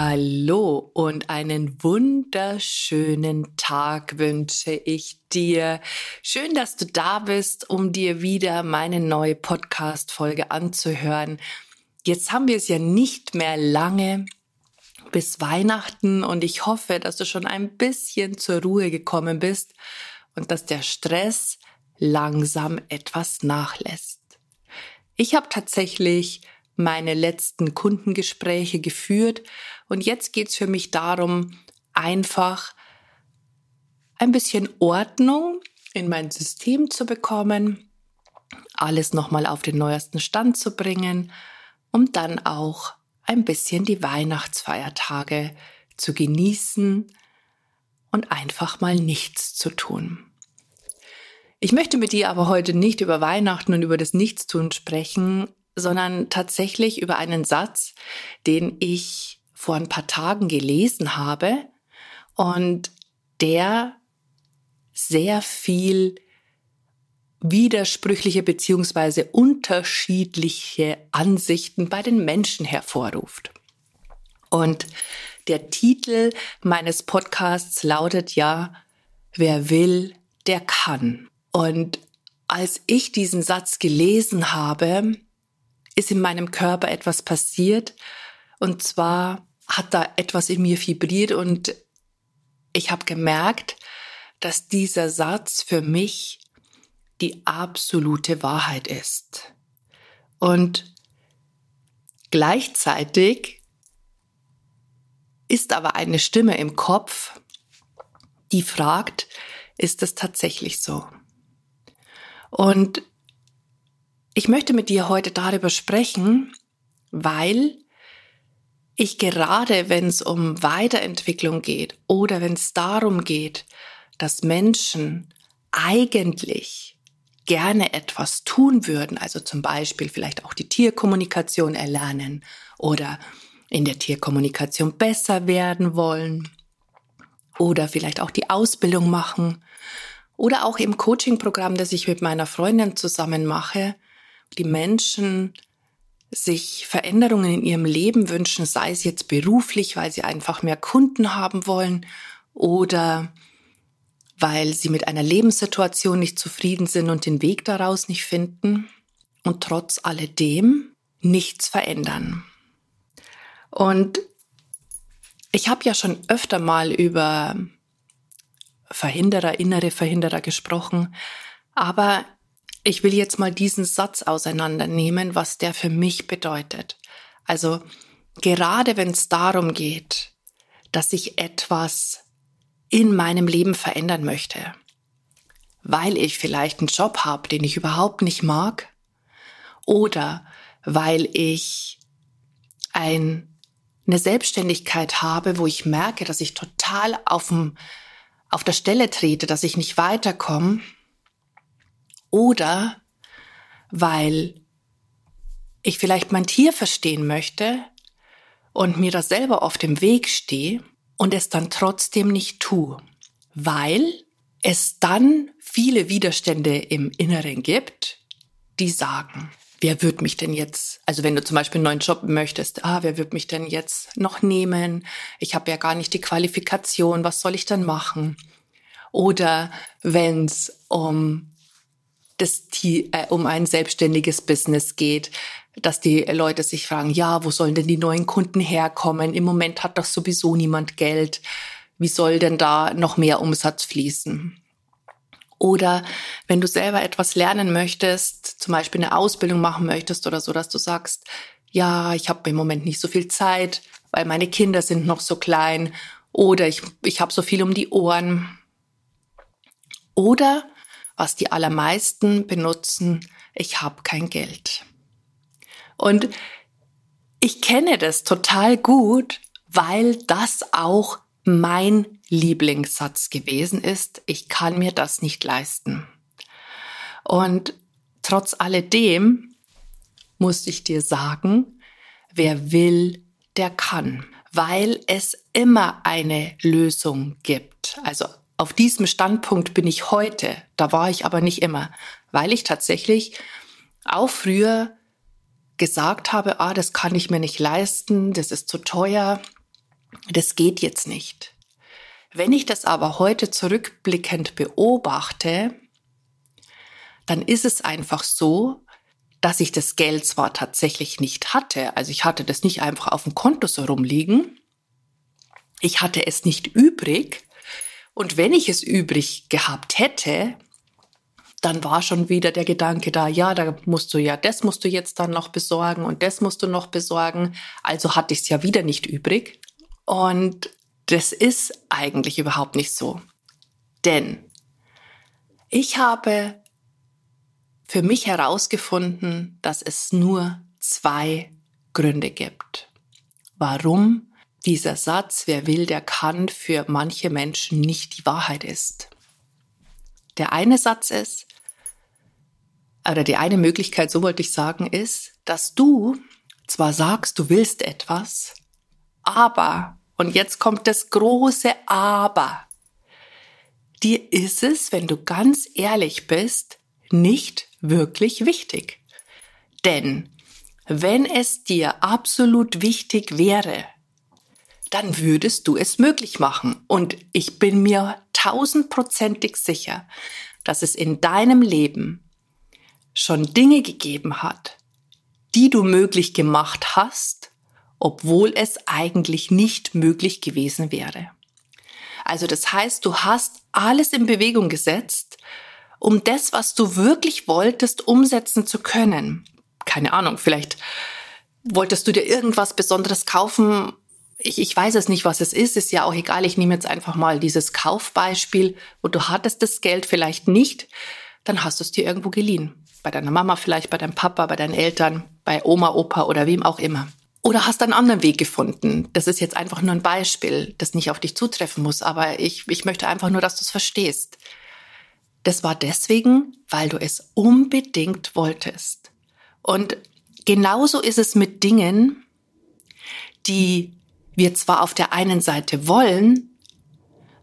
Hallo und einen wunderschönen Tag wünsche ich dir. Schön, dass du da bist, um dir wieder meine neue Podcast-Folge anzuhören. Jetzt haben wir es ja nicht mehr lange bis Weihnachten und ich hoffe, dass du schon ein bisschen zur Ruhe gekommen bist und dass der Stress langsam etwas nachlässt. Ich habe tatsächlich meine letzten Kundengespräche geführt und jetzt geht's für mich darum, einfach ein bisschen Ordnung in mein System zu bekommen, alles nochmal auf den neuesten Stand zu bringen, um dann auch ein bisschen die Weihnachtsfeiertage zu genießen und einfach mal nichts zu tun. Ich möchte mit dir aber heute nicht über Weihnachten und über das Nichtstun sprechen, sondern tatsächlich über einen Satz, den ich vor ein paar Tagen gelesen habe und der sehr viel widersprüchliche beziehungsweise unterschiedliche Ansichten bei den Menschen hervorruft. Und der Titel meines Podcasts lautet ja, wer will, der kann. Und als ich diesen Satz gelesen habe, ist in meinem Körper etwas passiert. Und zwar hat da etwas in mir vibriert und ich habe gemerkt, dass dieser Satz für mich die absolute Wahrheit ist. Und gleichzeitig ist aber eine Stimme im Kopf, die fragt, ist es tatsächlich so? Und ich möchte mit dir heute darüber sprechen, weil ich gerade, wenn es um Weiterentwicklung geht oder wenn es darum geht, dass Menschen eigentlich gerne etwas tun würden, also zum Beispiel vielleicht auch die Tierkommunikation erlernen oder in der Tierkommunikation besser werden wollen oder vielleicht auch die Ausbildung machen oder auch im Coaching-Programm, das ich mit meiner Freundin zusammen mache, die Menschen sich Veränderungen in ihrem Leben wünschen, sei es jetzt beruflich, weil sie einfach mehr Kunden haben wollen oder weil sie mit einer Lebenssituation nicht zufrieden sind und den Weg daraus nicht finden und trotz alledem nichts verändern. Und ich habe ja schon öfter mal über Verhinderer, innere Verhinderer gesprochen. Aber ich will jetzt mal diesen Satz auseinandernehmen, was der für mich bedeutet. Also gerade wenn es darum geht, dass ich etwas in meinem Leben verändern möchte, weil ich vielleicht einen Job habe, den ich überhaupt nicht mag, oder weil ich ein, eine Selbstständigkeit habe, wo ich merke, dass ich total auf dem auf der Stelle trete, dass ich nicht weiterkomme, oder weil ich vielleicht mein Tier verstehen möchte und mir das selber auf dem Weg stehe und es dann trotzdem nicht tue, weil es dann viele Widerstände im Inneren gibt, die sagen, wer wird mich denn jetzt, also wenn du zum Beispiel einen neuen Job möchtest, ah, wer wird mich denn jetzt noch nehmen? Ich habe ja gar nicht die Qualifikation, was soll ich dann machen? Oder wenn es um das, äh, um ein selbstständiges Business geht, dass die Leute sich fragen, ja, wo sollen denn die neuen Kunden herkommen? Im Moment hat doch sowieso niemand Geld. Wie soll denn da noch mehr Umsatz fließen? Oder wenn du selber etwas lernen möchtest, zum Beispiel eine Ausbildung machen möchtest oder so, dass du sagst, ja, ich habe im Moment nicht so viel Zeit, weil meine Kinder sind noch so klein oder ich, ich habe so viel um die Ohren. Oder was die allermeisten benutzen, ich habe kein Geld. Und ich kenne das total gut, weil das auch mein Lieblingssatz gewesen ist, ich kann mir das nicht leisten. Und trotz alledem musste ich dir sagen, wer will, der kann, weil es immer eine Lösung gibt. Also auf diesem Standpunkt bin ich heute, da war ich aber nicht immer, weil ich tatsächlich auch früher gesagt habe, ah, das kann ich mir nicht leisten, das ist zu teuer, das geht jetzt nicht. Wenn ich das aber heute zurückblickend beobachte, dann ist es einfach so, dass ich das Geld zwar tatsächlich nicht hatte, also ich hatte das nicht einfach auf dem Konto so rumliegen, ich hatte es nicht übrig und wenn ich es übrig gehabt hätte, dann war schon wieder der Gedanke da, ja, da musst du ja, das musst du jetzt dann noch besorgen und das musst du noch besorgen. Also hatte ich es ja wieder nicht übrig. Und das ist eigentlich überhaupt nicht so. Denn ich habe für mich herausgefunden, dass es nur zwei Gründe gibt, warum dieser Satz, wer will, der kann, für manche Menschen nicht die Wahrheit ist. Der eine Satz ist, oder die eine Möglichkeit, so wollte ich sagen, ist, dass du zwar sagst, du willst etwas, aber, und jetzt kommt das große Aber, dir ist es, wenn du ganz ehrlich bist, nicht wirklich wichtig. Denn wenn es dir absolut wichtig wäre, dann würdest du es möglich machen. Und ich bin mir tausendprozentig sicher, dass es in deinem Leben schon Dinge gegeben hat, die du möglich gemacht hast, obwohl es eigentlich nicht möglich gewesen wäre. Also das heißt, du hast alles in Bewegung gesetzt, um das, was du wirklich wolltest, umsetzen zu können. Keine Ahnung, vielleicht wolltest du dir irgendwas Besonderes kaufen. Ich, ich weiß es nicht, was es ist, ist ja auch egal. Ich nehme jetzt einfach mal dieses Kaufbeispiel, wo du hattest das Geld vielleicht nicht, dann hast du es dir irgendwo geliehen. Bei deiner Mama vielleicht, bei deinem Papa, bei deinen Eltern, bei Oma, Opa oder wem auch immer. Oder hast einen anderen Weg gefunden. Das ist jetzt einfach nur ein Beispiel, das nicht auf dich zutreffen muss, aber ich, ich möchte einfach nur, dass du es verstehst. Das war deswegen, weil du es unbedingt wolltest. Und genauso ist es mit Dingen, die wir zwar auf der einen Seite wollen,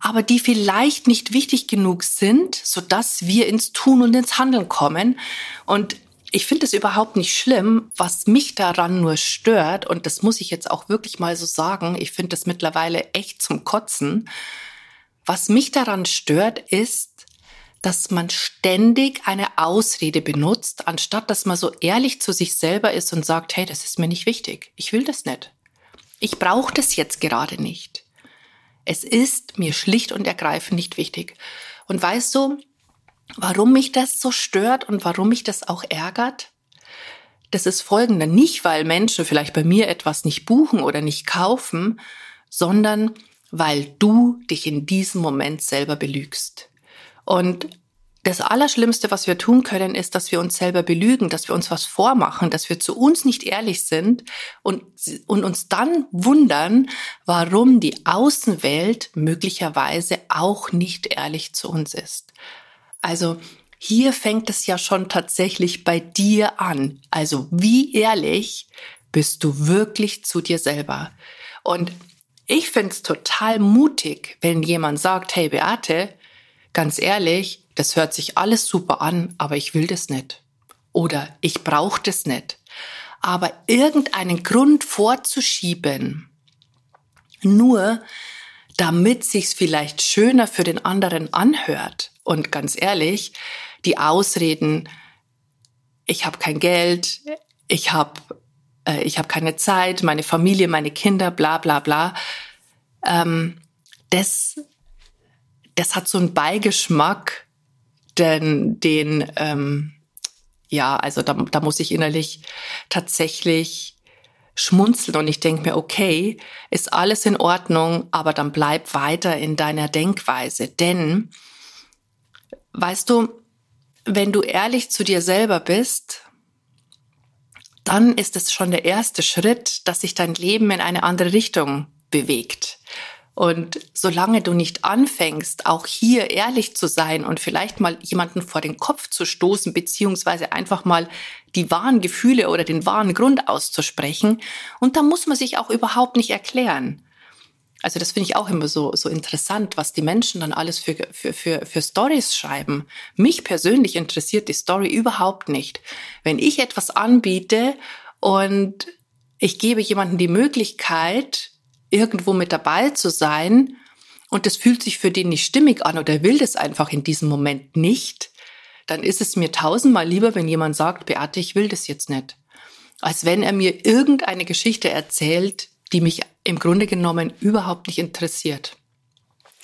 aber die vielleicht nicht wichtig genug sind, so dass wir ins Tun und ins Handeln kommen. Und ich finde es überhaupt nicht schlimm. Was mich daran nur stört, und das muss ich jetzt auch wirklich mal so sagen, ich finde das mittlerweile echt zum Kotzen. Was mich daran stört, ist, dass man ständig eine Ausrede benutzt, anstatt dass man so ehrlich zu sich selber ist und sagt, hey, das ist mir nicht wichtig. Ich will das nicht. Ich brauche das jetzt gerade nicht. Es ist mir schlicht und ergreifend nicht wichtig. Und weißt du, warum mich das so stört und warum mich das auch ärgert? Das ist folgender. Nicht, weil Menschen vielleicht bei mir etwas nicht buchen oder nicht kaufen, sondern weil du dich in diesem Moment selber belügst. Und das Allerschlimmste, was wir tun können, ist, dass wir uns selber belügen, dass wir uns was vormachen, dass wir zu uns nicht ehrlich sind und, und uns dann wundern, warum die Außenwelt möglicherweise auch nicht ehrlich zu uns ist. Also hier fängt es ja schon tatsächlich bei dir an. Also wie ehrlich bist du wirklich zu dir selber? Und ich finde es total mutig, wenn jemand sagt, hey Beate, ganz ehrlich, das hört sich alles super an, aber ich will das nicht. Oder ich brauche das nicht. Aber irgendeinen Grund vorzuschieben, nur damit sich's vielleicht schöner für den anderen anhört. Und ganz ehrlich, die Ausreden, ich habe kein Geld, ich habe äh, ich habe keine Zeit, meine Familie, meine Kinder, bla bla bla, ähm, das das hat so einen Beigeschmack, den, den ähm, ja, also da, da muss ich innerlich tatsächlich schmunzeln und ich denke mir, okay, ist alles in Ordnung, aber dann bleib weiter in deiner Denkweise. Denn, weißt du, wenn du ehrlich zu dir selber bist, dann ist es schon der erste Schritt, dass sich dein Leben in eine andere Richtung bewegt. Und solange du nicht anfängst, auch hier ehrlich zu sein und vielleicht mal jemanden vor den Kopf zu stoßen, beziehungsweise einfach mal die wahren Gefühle oder den wahren Grund auszusprechen, und da muss man sich auch überhaupt nicht erklären. Also das finde ich auch immer so, so interessant, was die Menschen dann alles für, für, für, für Stories schreiben. Mich persönlich interessiert die Story überhaupt nicht. Wenn ich etwas anbiete und ich gebe jemandem die Möglichkeit, irgendwo mit dabei zu sein und es fühlt sich für den nicht stimmig an oder will das einfach in diesem Moment nicht, dann ist es mir tausendmal lieber, wenn jemand sagt, Beate, ich will das jetzt nicht. Als wenn er mir irgendeine Geschichte erzählt, die mich im Grunde genommen überhaupt nicht interessiert.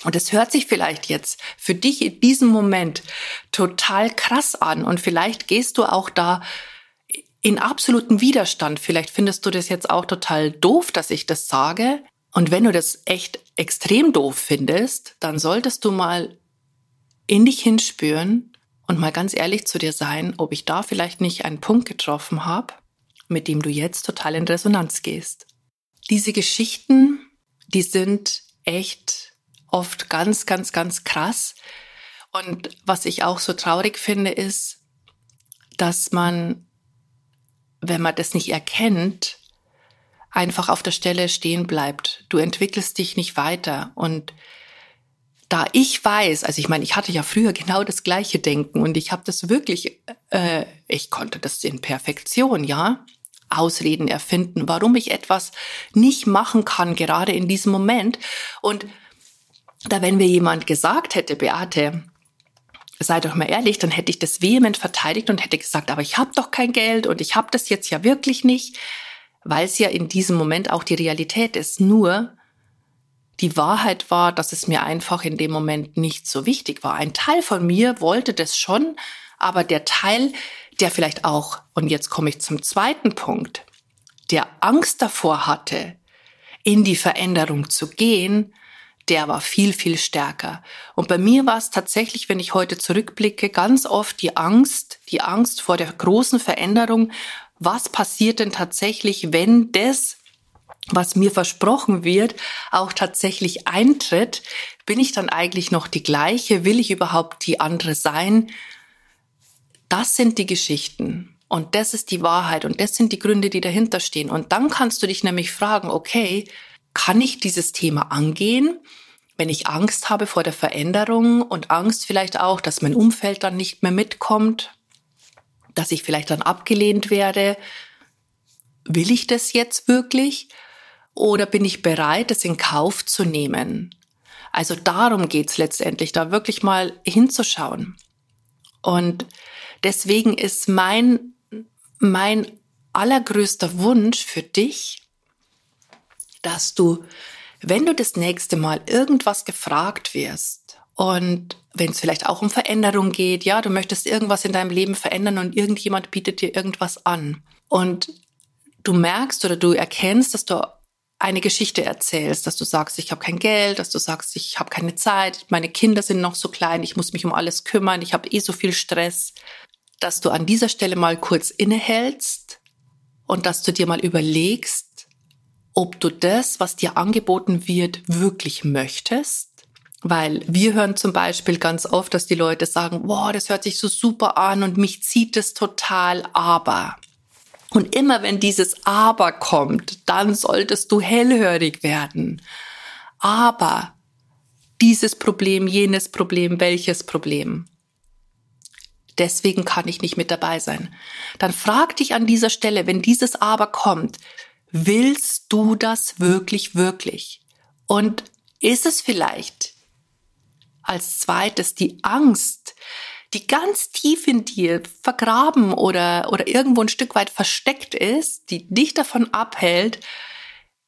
Und es hört sich vielleicht jetzt für dich in diesem Moment total krass an und vielleicht gehst du auch da in absoluten Widerstand. Vielleicht findest du das jetzt auch total doof, dass ich das sage. Und wenn du das echt extrem doof findest, dann solltest du mal in dich hinspüren und mal ganz ehrlich zu dir sein, ob ich da vielleicht nicht einen Punkt getroffen habe, mit dem du jetzt total in Resonanz gehst. Diese Geschichten, die sind echt oft ganz, ganz, ganz krass. Und was ich auch so traurig finde, ist, dass man, wenn man das nicht erkennt, einfach auf der Stelle stehen bleibt. Du entwickelst dich nicht weiter. Und da ich weiß, also ich meine, ich hatte ja früher genau das gleiche Denken und ich habe das wirklich, äh, ich konnte das in Perfektion, ja. Ausreden erfinden, warum ich etwas nicht machen kann, gerade in diesem Moment. Und da, wenn mir jemand gesagt hätte, Beate, sei doch mal ehrlich, dann hätte ich das vehement verteidigt und hätte gesagt, aber ich habe doch kein Geld und ich habe das jetzt ja wirklich nicht, weil es ja in diesem Moment auch die Realität ist. Nur die Wahrheit war, dass es mir einfach in dem Moment nicht so wichtig war. Ein Teil von mir wollte das schon, aber der Teil, der vielleicht auch, und jetzt komme ich zum zweiten Punkt, der Angst davor hatte, in die Veränderung zu gehen, der war viel, viel stärker. Und bei mir war es tatsächlich, wenn ich heute zurückblicke, ganz oft die Angst, die Angst vor der großen Veränderung. Was passiert denn tatsächlich, wenn das, was mir versprochen wird, auch tatsächlich eintritt? Bin ich dann eigentlich noch die gleiche? Will ich überhaupt die andere sein? Das sind die Geschichten. Und das ist die Wahrheit. Und das sind die Gründe, die dahinter stehen. Und dann kannst du dich nämlich fragen, okay, kann ich dieses Thema angehen? Wenn ich Angst habe vor der Veränderung und Angst vielleicht auch, dass mein Umfeld dann nicht mehr mitkommt, dass ich vielleicht dann abgelehnt werde, will ich das jetzt wirklich? Oder bin ich bereit, das in Kauf zu nehmen? Also darum geht's letztendlich, da wirklich mal hinzuschauen. Und Deswegen ist mein, mein allergrößter Wunsch für dich, dass du, wenn du das nächste Mal irgendwas gefragt wirst und wenn es vielleicht auch um Veränderung geht, ja, du möchtest irgendwas in deinem Leben verändern und irgendjemand bietet dir irgendwas an und du merkst oder du erkennst, dass du eine Geschichte erzählst, dass du sagst, ich habe kein Geld, dass du sagst, ich habe keine Zeit, meine Kinder sind noch so klein, ich muss mich um alles kümmern, ich habe eh so viel Stress, dass du an dieser Stelle mal kurz innehältst und dass du dir mal überlegst, ob du das, was dir angeboten wird, wirklich möchtest. Weil wir hören zum Beispiel ganz oft, dass die Leute sagen, wow, das hört sich so super an und mich zieht es total, aber. Und immer wenn dieses Aber kommt, dann solltest du hellhörig werden. Aber dieses Problem, jenes Problem, welches Problem? deswegen kann ich nicht mit dabei sein. Dann frag dich an dieser Stelle, wenn dieses Aber kommt, willst du das wirklich, wirklich? Und ist es vielleicht als zweites die Angst, die ganz tief in dir vergraben oder, oder irgendwo ein Stück weit versteckt ist, die dich davon abhält,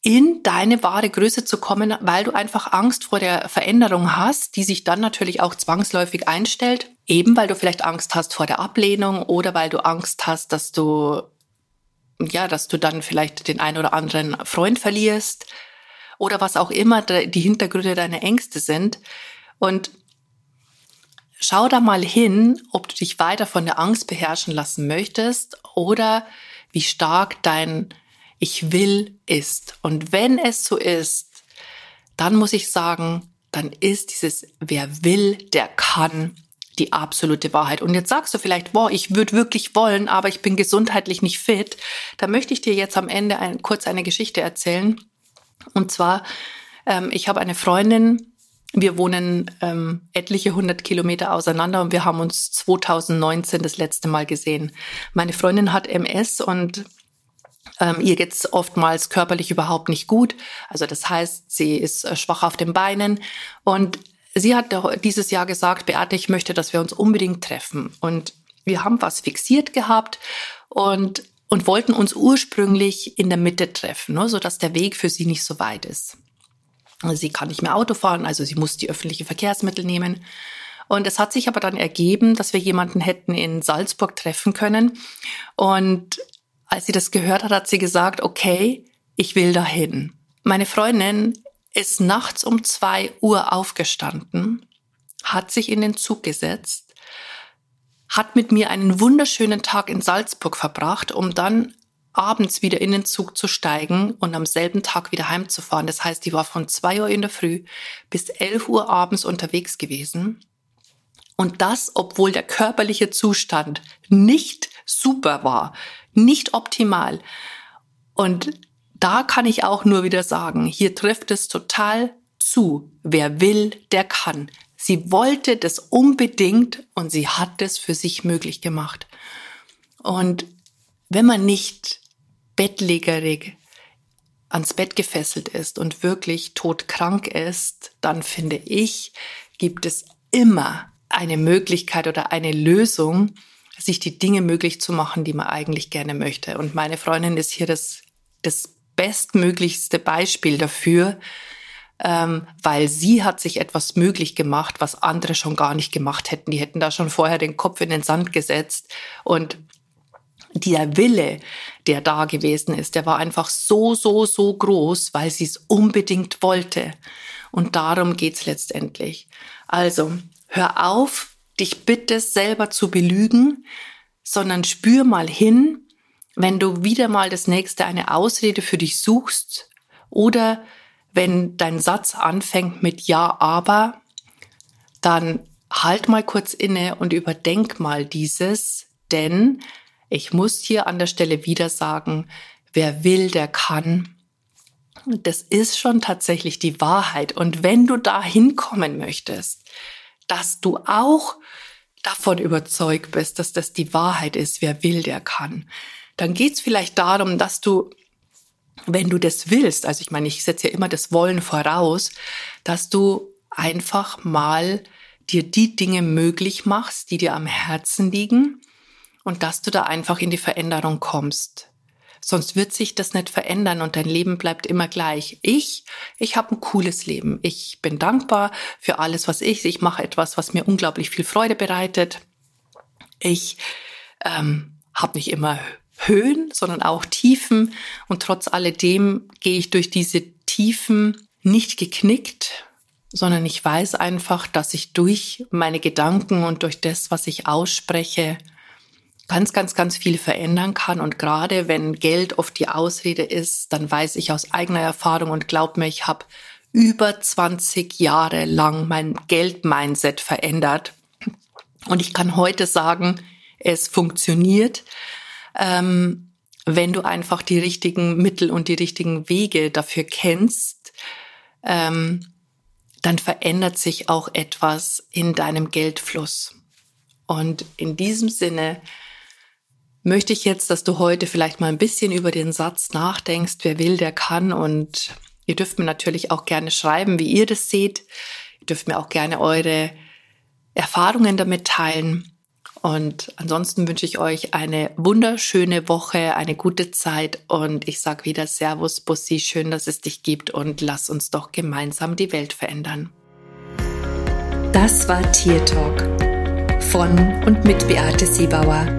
in deine wahre Größe zu kommen, weil du einfach Angst vor der Veränderung hast, die sich dann natürlich auch zwangsläufig einstellt, eben weil du vielleicht Angst hast vor der Ablehnung oder weil du Angst hast, dass du ja, dass du dann vielleicht den einen oder anderen Freund verlierst oder was auch immer die Hintergründe deiner Ängste sind und schau da mal hin, ob du dich weiter von der Angst beherrschen lassen möchtest oder wie stark dein ich will ist. Und wenn es so ist, dann muss ich sagen, dann ist dieses Wer will, der kann die absolute Wahrheit. Und jetzt sagst du vielleicht, boah, ich würde wirklich wollen, aber ich bin gesundheitlich nicht fit. Da möchte ich dir jetzt am Ende ein, kurz eine Geschichte erzählen. Und zwar, ähm, ich habe eine Freundin, wir wohnen ähm, etliche hundert Kilometer auseinander und wir haben uns 2019 das letzte Mal gesehen. Meine Freundin hat MS und ähm, ihr geht's oftmals körperlich überhaupt nicht gut. Also das heißt, sie ist äh, schwach auf den Beinen und sie hat dieses Jahr gesagt, Beate, ich möchte, dass wir uns unbedingt treffen. Und wir haben was fixiert gehabt und und wollten uns ursprünglich in der Mitte treffen, ne, so dass der Weg für sie nicht so weit ist. Sie kann nicht mehr Auto fahren, also sie muss die öffentlichen Verkehrsmittel nehmen. Und es hat sich aber dann ergeben, dass wir jemanden hätten in Salzburg treffen können. Und als sie das gehört hat, hat sie gesagt, okay, ich will dahin. Meine Freundin ist nachts um zwei Uhr aufgestanden, hat sich in den Zug gesetzt, hat mit mir einen wunderschönen Tag in Salzburg verbracht, um dann abends wieder in den Zug zu steigen und am selben Tag wieder heimzufahren. Das heißt, die war von zwei Uhr in der Früh bis elf Uhr abends unterwegs gewesen. Und das, obwohl der körperliche Zustand nicht super war, nicht optimal. Und da kann ich auch nur wieder sagen, hier trifft es total zu. Wer will, der kann. Sie wollte das unbedingt und sie hat es für sich möglich gemacht. Und wenn man nicht bettlägerig ans Bett gefesselt ist und wirklich todkrank ist, dann finde ich, gibt es immer eine Möglichkeit oder eine Lösung, sich die Dinge möglich zu machen, die man eigentlich gerne möchte. Und meine Freundin ist hier das, das bestmöglichste Beispiel dafür, ähm, weil sie hat sich etwas möglich gemacht, was andere schon gar nicht gemacht hätten. Die hätten da schon vorher den Kopf in den Sand gesetzt und der Wille, der da gewesen ist, der war einfach so, so, so groß, weil sie es unbedingt wollte. Und darum geht's letztendlich. Also, hör auf, dich bitte selber zu belügen, sondern spür mal hin, wenn du wieder mal das nächste eine Ausrede für dich suchst oder wenn dein Satz anfängt mit Ja, aber, dann halt mal kurz inne und überdenk mal dieses, denn ich muss hier an der Stelle wieder sagen, wer will, der kann. Das ist schon tatsächlich die Wahrheit. Und wenn du da hinkommen möchtest, dass du auch davon überzeugt bist, dass das die Wahrheit ist, wer will, der kann, dann geht es vielleicht darum, dass du, wenn du das willst, also ich meine, ich setze ja immer das Wollen voraus, dass du einfach mal dir die Dinge möglich machst, die dir am Herzen liegen und dass du da einfach in die Veränderung kommst. Sonst wird sich das nicht verändern und dein Leben bleibt immer gleich. Ich, ich habe ein cooles Leben. Ich bin dankbar für alles, was ich. Ich mache etwas, was mir unglaublich viel Freude bereitet. Ich ähm, habe nicht immer Höhen, sondern auch Tiefen. Und trotz alledem gehe ich durch diese Tiefen nicht geknickt, sondern ich weiß einfach, dass ich durch meine Gedanken und durch das, was ich ausspreche, ganz, ganz, ganz viel verändern kann. Und gerade wenn Geld oft die Ausrede ist, dann weiß ich aus eigener Erfahrung und glaub mir, ich habe über 20 Jahre lang mein Geld-Mindset verändert. Und ich kann heute sagen, es funktioniert, ähm, wenn du einfach die richtigen Mittel und die richtigen Wege dafür kennst. Ähm, dann verändert sich auch etwas in deinem Geldfluss. Und in diesem Sinne möchte ich jetzt, dass du heute vielleicht mal ein bisschen über den Satz nachdenkst, wer will, der kann. Und ihr dürft mir natürlich auch gerne schreiben, wie ihr das seht. Ihr dürft mir auch gerne eure Erfahrungen damit teilen. Und ansonsten wünsche ich euch eine wunderschöne Woche, eine gute Zeit und ich sage wieder Servus, Bussi, schön, dass es dich gibt und lass uns doch gemeinsam die Welt verändern. Das war Tier Talk von und mit Beate Siebauer